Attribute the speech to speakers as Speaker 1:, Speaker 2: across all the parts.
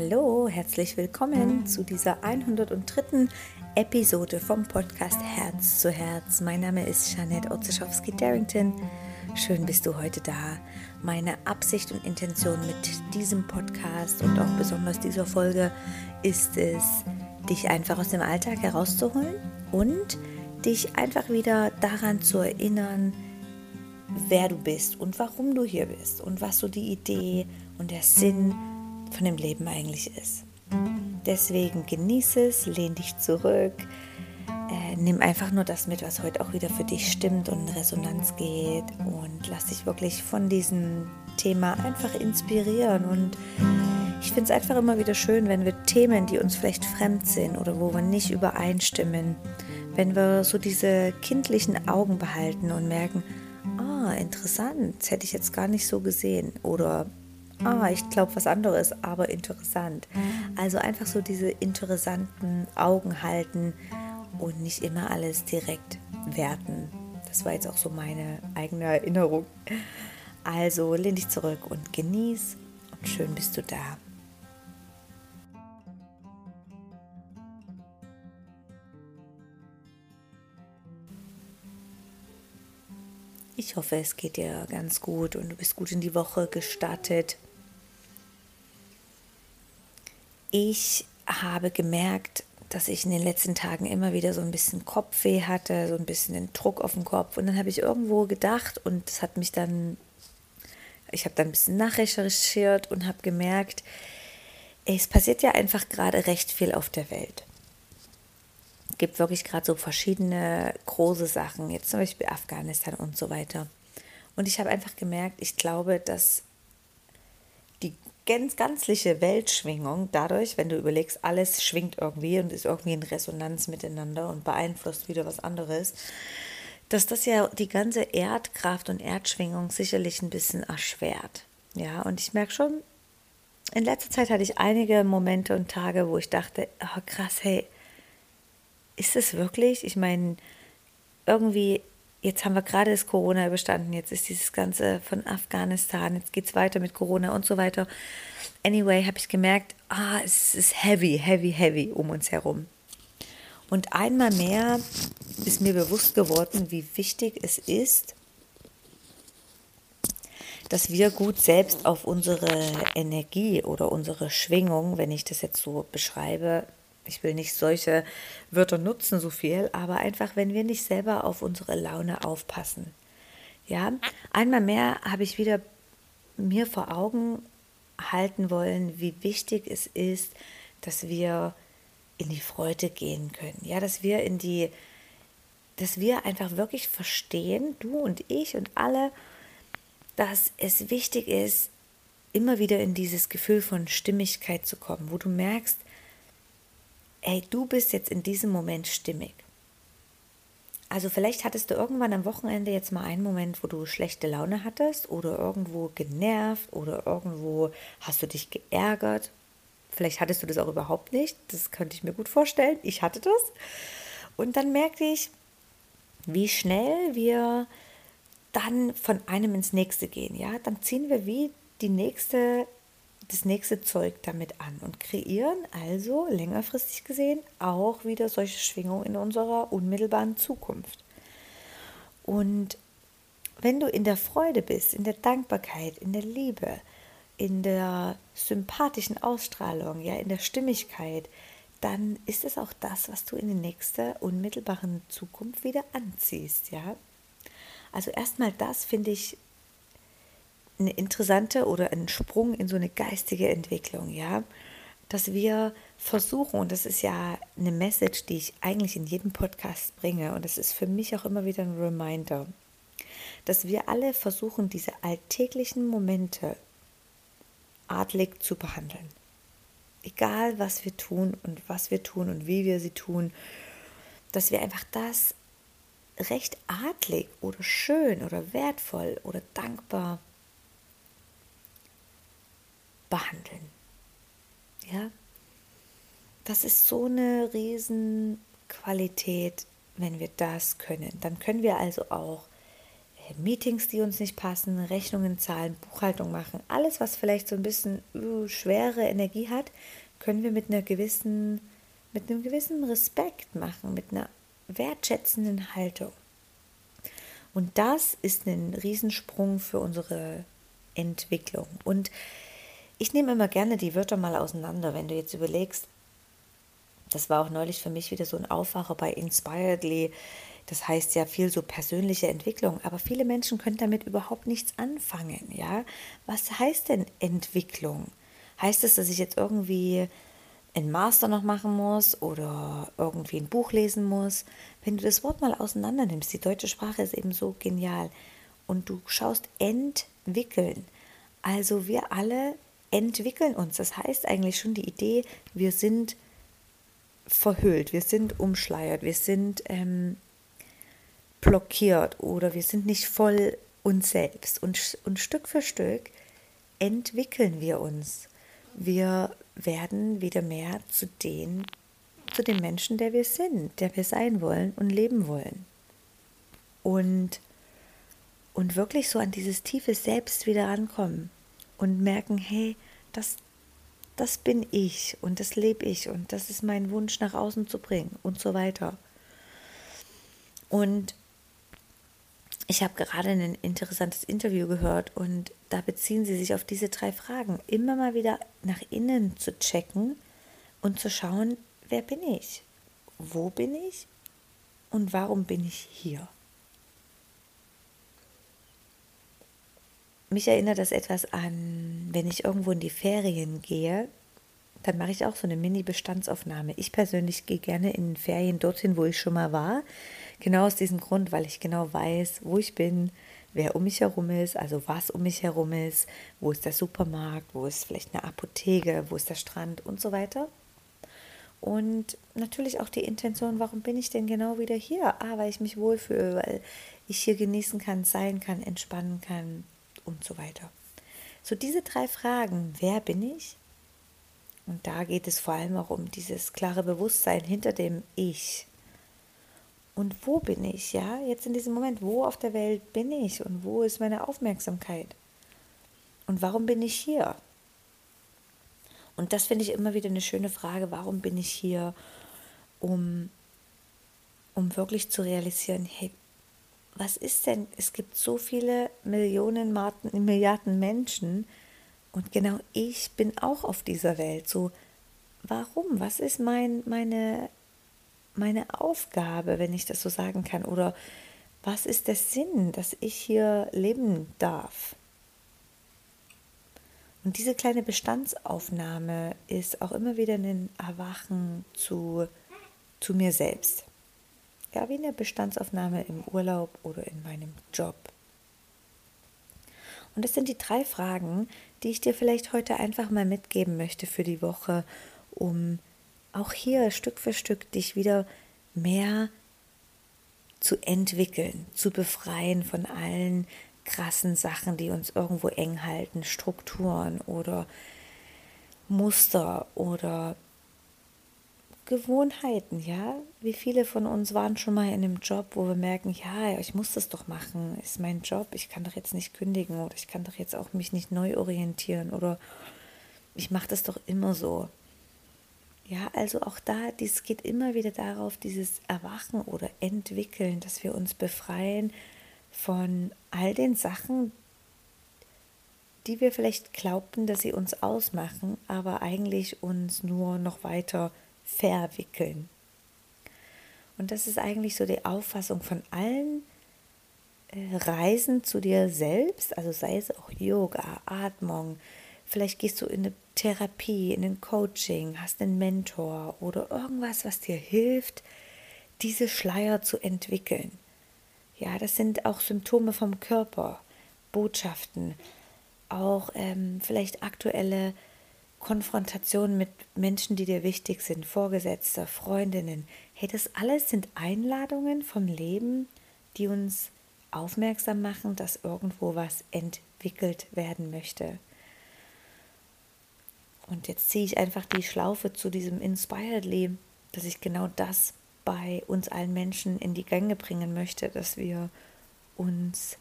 Speaker 1: Hallo, herzlich willkommen zu dieser 103. Episode vom Podcast Herz zu Herz. Mein Name ist Janette Otzeschowski-Darrington. Schön bist du heute da. Meine Absicht und Intention mit diesem Podcast und auch besonders dieser Folge ist es, dich einfach aus dem Alltag herauszuholen und dich einfach wieder daran zu erinnern, wer du bist und warum du hier bist und was so die Idee und der Sinn von dem Leben eigentlich ist. Deswegen genieße es, lehn dich zurück, äh, nimm einfach nur das mit, was heute auch wieder für dich stimmt und in Resonanz geht und lass dich wirklich von diesem Thema einfach inspirieren und ich finde es einfach immer wieder schön, wenn wir Themen, die uns vielleicht fremd sind oder wo wir nicht übereinstimmen, wenn wir so diese kindlichen Augen behalten und merken, ah, interessant, das hätte ich jetzt gar nicht so gesehen oder ah, ich glaube was anderes, aber interessant. Also einfach so diese interessanten Augen halten und nicht immer alles direkt werten. Das war jetzt auch so meine eigene Erinnerung. Also lehn dich zurück und genieß und schön bist du da. Ich hoffe, es geht dir ganz gut und du bist gut in die Woche gestartet. Ich habe gemerkt, dass ich in den letzten Tagen immer wieder so ein bisschen Kopfweh hatte, so ein bisschen den Druck auf dem Kopf. Und dann habe ich irgendwo gedacht und es hat mich dann, ich habe dann ein bisschen nachrecherchiert und habe gemerkt, es passiert ja einfach gerade recht viel auf der Welt gibt wirklich gerade so verschiedene große Sachen, jetzt zum Beispiel Afghanistan und so weiter. Und ich habe einfach gemerkt, ich glaube, dass ganz ganzliche Weltschwingung dadurch, wenn du überlegst, alles schwingt irgendwie und ist irgendwie in Resonanz miteinander und beeinflusst wieder was anderes, dass das ja die ganze Erdkraft und Erdschwingung sicherlich ein bisschen erschwert. Ja, und ich merke schon, in letzter Zeit hatte ich einige Momente und Tage, wo ich dachte, oh krass, hey, ist es wirklich? Ich meine, irgendwie, jetzt haben wir gerade das Corona überstanden, jetzt ist dieses Ganze von Afghanistan, jetzt geht es weiter mit Corona und so weiter. Anyway, habe ich gemerkt, ah, es ist heavy, heavy, heavy um uns herum. Und einmal mehr ist mir bewusst geworden, wie wichtig es ist, dass wir gut selbst auf unsere Energie oder unsere Schwingung, wenn ich das jetzt so beschreibe, ich will nicht solche Wörter nutzen so viel, aber einfach, wenn wir nicht selber auf unsere Laune aufpassen. Ja, einmal mehr habe ich wieder mir vor Augen halten wollen, wie wichtig es ist, dass wir in die Freude gehen können. Ja, dass wir in die, dass wir einfach wirklich verstehen, du und ich und alle, dass es wichtig ist, immer wieder in dieses Gefühl von Stimmigkeit zu kommen, wo du merkst, ey, du bist jetzt in diesem Moment stimmig. Also vielleicht hattest du irgendwann am Wochenende jetzt mal einen Moment, wo du schlechte Laune hattest oder irgendwo genervt oder irgendwo hast du dich geärgert. Vielleicht hattest du das auch überhaupt nicht. Das könnte ich mir gut vorstellen. Ich hatte das. Und dann merkte ich, wie schnell wir dann von einem ins nächste gehen. Ja, dann ziehen wir wie die nächste das nächste Zeug damit an und kreieren also längerfristig gesehen auch wieder solche Schwingungen in unserer unmittelbaren Zukunft. Und wenn du in der Freude bist, in der Dankbarkeit, in der Liebe, in der sympathischen Ausstrahlung, ja, in der Stimmigkeit, dann ist es auch das, was du in der nächsten unmittelbaren Zukunft wieder anziehst, ja. Also erstmal das finde ich eine interessante oder ein Sprung in so eine geistige Entwicklung, ja, dass wir versuchen, und das ist ja eine Message, die ich eigentlich in jedem Podcast bringe, und das ist für mich auch immer wieder ein Reminder, dass wir alle versuchen, diese alltäglichen Momente adlig zu behandeln. Egal, was wir tun und was wir tun und wie wir sie tun, dass wir einfach das recht adlig oder schön oder wertvoll oder dankbar behandeln. Ja, das ist so eine Riesenqualität, wenn wir das können. Dann können wir also auch Meetings, die uns nicht passen, Rechnungen zahlen, Buchhaltung machen, alles, was vielleicht so ein bisschen uh, schwere Energie hat, können wir mit einer gewissen, mit einem gewissen Respekt machen, mit einer wertschätzenden Haltung. Und das ist ein Riesensprung für unsere Entwicklung. Und ich nehme immer gerne die Wörter mal auseinander, wenn du jetzt überlegst, das war auch neulich für mich wieder so ein Aufwacher bei Inspiredly. Das heißt ja viel so persönliche Entwicklung, aber viele Menschen können damit überhaupt nichts anfangen, ja? Was heißt denn Entwicklung? Heißt es, dass ich jetzt irgendwie einen Master noch machen muss oder irgendwie ein Buch lesen muss? Wenn du das Wort mal auseinander nimmst, die deutsche Sprache ist eben so genial und du schaust entwickeln. Also wir alle entwickeln uns. Das heißt eigentlich schon die Idee, wir sind verhüllt, wir sind umschleiert, wir sind ähm, blockiert oder wir sind nicht voll uns selbst. Und, und Stück für Stück entwickeln wir uns. Wir werden wieder mehr zu den, zu dem Menschen, der wir sind, der wir sein wollen und leben wollen. Und, und wirklich so an dieses tiefe Selbst wieder rankommen und merken, hey, das, das bin ich und das lebe ich und das ist mein Wunsch nach außen zu bringen und so weiter. Und ich habe gerade ein interessantes Interview gehört und da beziehen sie sich auf diese drei Fragen. Immer mal wieder nach innen zu checken und zu schauen, wer bin ich? Wo bin ich? Und warum bin ich hier? Mich erinnert das etwas an, wenn ich irgendwo in die Ferien gehe, dann mache ich auch so eine Mini-Bestandsaufnahme. Ich persönlich gehe gerne in Ferien dorthin, wo ich schon mal war. Genau aus diesem Grund, weil ich genau weiß, wo ich bin, wer um mich herum ist, also was um mich herum ist, wo ist der Supermarkt, wo ist vielleicht eine Apotheke, wo ist der Strand und so weiter. Und natürlich auch die Intention, warum bin ich denn genau wieder hier? Ah, weil ich mich wohlfühle, weil ich hier genießen kann, sein kann, entspannen kann, und so weiter. So diese drei Fragen, wer bin ich? Und da geht es vor allem auch um dieses klare Bewusstsein hinter dem Ich. Und wo bin ich, ja? Jetzt in diesem Moment, wo auf der Welt bin ich und wo ist meine Aufmerksamkeit? Und warum bin ich hier? Und das finde ich immer wieder eine schöne Frage, warum bin ich hier, um, um wirklich zu realisieren, hey, was ist denn, es gibt so viele Millionen, Milliarden Menschen und genau ich bin auch auf dieser Welt. So, warum? Was ist mein, meine, meine Aufgabe, wenn ich das so sagen kann? Oder was ist der Sinn, dass ich hier leben darf? Und diese kleine Bestandsaufnahme ist auch immer wieder ein Erwachen zu, zu mir selbst ja, wie eine Bestandsaufnahme im Urlaub oder in meinem Job. Und das sind die drei Fragen, die ich dir vielleicht heute einfach mal mitgeben möchte für die Woche, um auch hier Stück für Stück dich wieder mehr zu entwickeln, zu befreien von allen krassen Sachen, die uns irgendwo eng halten, Strukturen oder Muster oder Gewohnheiten, ja. Wie viele von uns waren schon mal in einem Job, wo wir merken, ja, ich muss das doch machen, ist mein Job, ich kann doch jetzt nicht kündigen oder ich kann doch jetzt auch mich nicht neu orientieren oder ich mache das doch immer so. Ja, also auch da, dies geht immer wieder darauf, dieses Erwachen oder Entwickeln, dass wir uns befreien von all den Sachen, die wir vielleicht glaubten, dass sie uns ausmachen, aber eigentlich uns nur noch weiter verwickeln. Und das ist eigentlich so die Auffassung von allen äh, Reisen zu dir selbst, also sei es auch Yoga, Atmung, vielleicht gehst du in eine Therapie, in ein Coaching, hast einen Mentor oder irgendwas, was dir hilft, diese Schleier zu entwickeln. Ja, das sind auch Symptome vom Körper, Botschaften, auch ähm, vielleicht aktuelle Konfrontation mit Menschen, die dir wichtig sind, Vorgesetzte, Freundinnen. Hey, das alles sind Einladungen vom Leben, die uns aufmerksam machen, dass irgendwo was entwickelt werden möchte. Und jetzt ziehe ich einfach die Schlaufe zu diesem Inspiredly, dass ich genau das bei uns allen Menschen in die Gänge bringen möchte, dass wir uns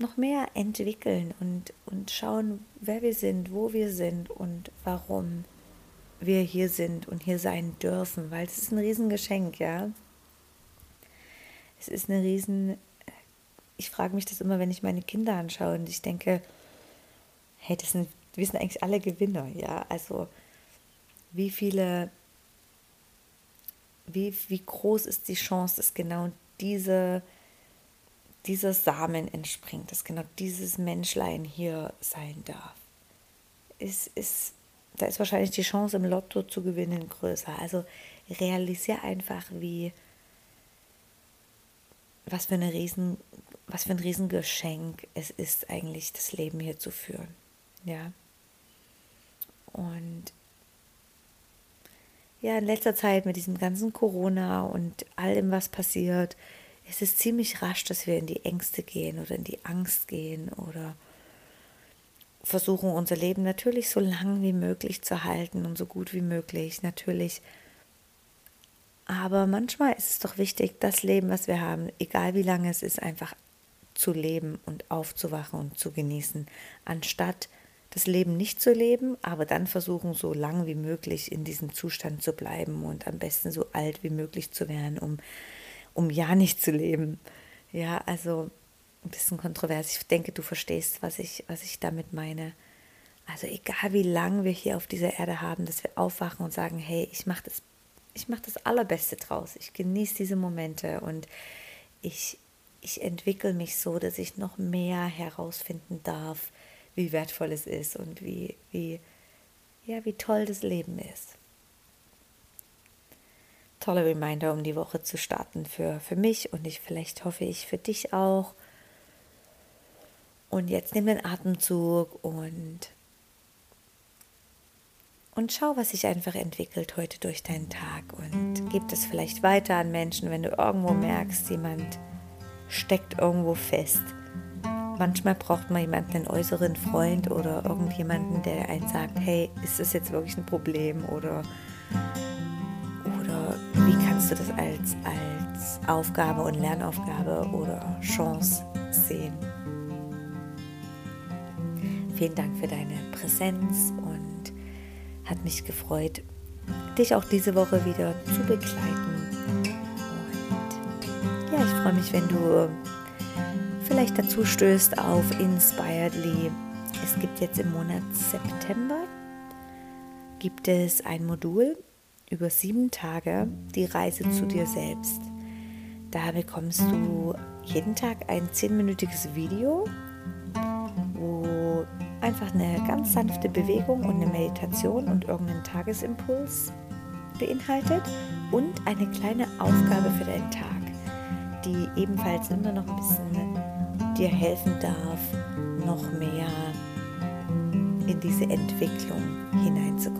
Speaker 1: noch mehr entwickeln und, und schauen, wer wir sind, wo wir sind und warum wir hier sind und hier sein dürfen, weil es ist ein Riesengeschenk, ja. Es ist eine riesen, ich frage mich das immer, wenn ich meine Kinder anschaue und ich denke, hey, das sind, wir sind eigentlich alle Gewinner, ja. Also wie viele, wie, wie groß ist die Chance, dass genau diese dieser Samen entspringt, dass genau dieses Menschlein hier sein darf. Ist, ist, da ist wahrscheinlich die Chance im Lotto zu gewinnen größer. Also realisiere einfach, wie was für eine riesen, was für ein Riesengeschenk es ist, eigentlich das Leben hier zu führen. Ja. Und ja, in letzter Zeit mit diesem ganzen Corona und allem, was passiert, es ist ziemlich rasch, dass wir in die Ängste gehen oder in die Angst gehen oder versuchen unser Leben natürlich so lang wie möglich zu halten und so gut wie möglich, natürlich. Aber manchmal ist es doch wichtig, das Leben, was wir haben, egal wie lange es ist, einfach zu leben und aufzuwachen und zu genießen, anstatt das Leben nicht zu leben, aber dann versuchen, so lang wie möglich in diesem Zustand zu bleiben und am besten so alt wie möglich zu werden, um um ja nicht zu leben. Ja, also ein bisschen kontrovers. Ich denke, du verstehst, was ich, was ich damit meine. Also egal wie lange wir hier auf dieser Erde haben, dass wir aufwachen und sagen, hey, ich mache das, ich mache das Allerbeste draus. Ich genieße diese Momente und ich, ich entwickle mich so, dass ich noch mehr herausfinden darf, wie wertvoll es ist und wie, wie, ja, wie toll das Leben ist tolle Reminder, um die Woche zu starten für, für mich und ich vielleicht hoffe ich für dich auch. Und jetzt nimm den Atemzug und, und schau, was sich einfach entwickelt heute durch deinen Tag und gib das vielleicht weiter an Menschen, wenn du irgendwo merkst, jemand steckt irgendwo fest. Manchmal braucht man jemanden, einen äußeren Freund oder irgendjemanden, der einen sagt, hey, ist das jetzt wirklich ein Problem oder kannst du das als, als Aufgabe und Lernaufgabe oder Chance sehen. Vielen Dank für deine Präsenz und hat mich gefreut, dich auch diese Woche wieder zu begleiten. Und ja, ich freue mich, wenn du vielleicht dazu stößt auf Inspiredly. Es gibt jetzt im Monat September gibt es ein Modul, über sieben Tage die Reise zu dir selbst. Da bekommst du jeden Tag ein zehnminütiges Video, wo einfach eine ganz sanfte Bewegung und eine Meditation und irgendeinen Tagesimpuls beinhaltet und eine kleine Aufgabe für deinen Tag, die ebenfalls immer noch ein bisschen dir helfen darf, noch mehr in diese Entwicklung hineinzukommen.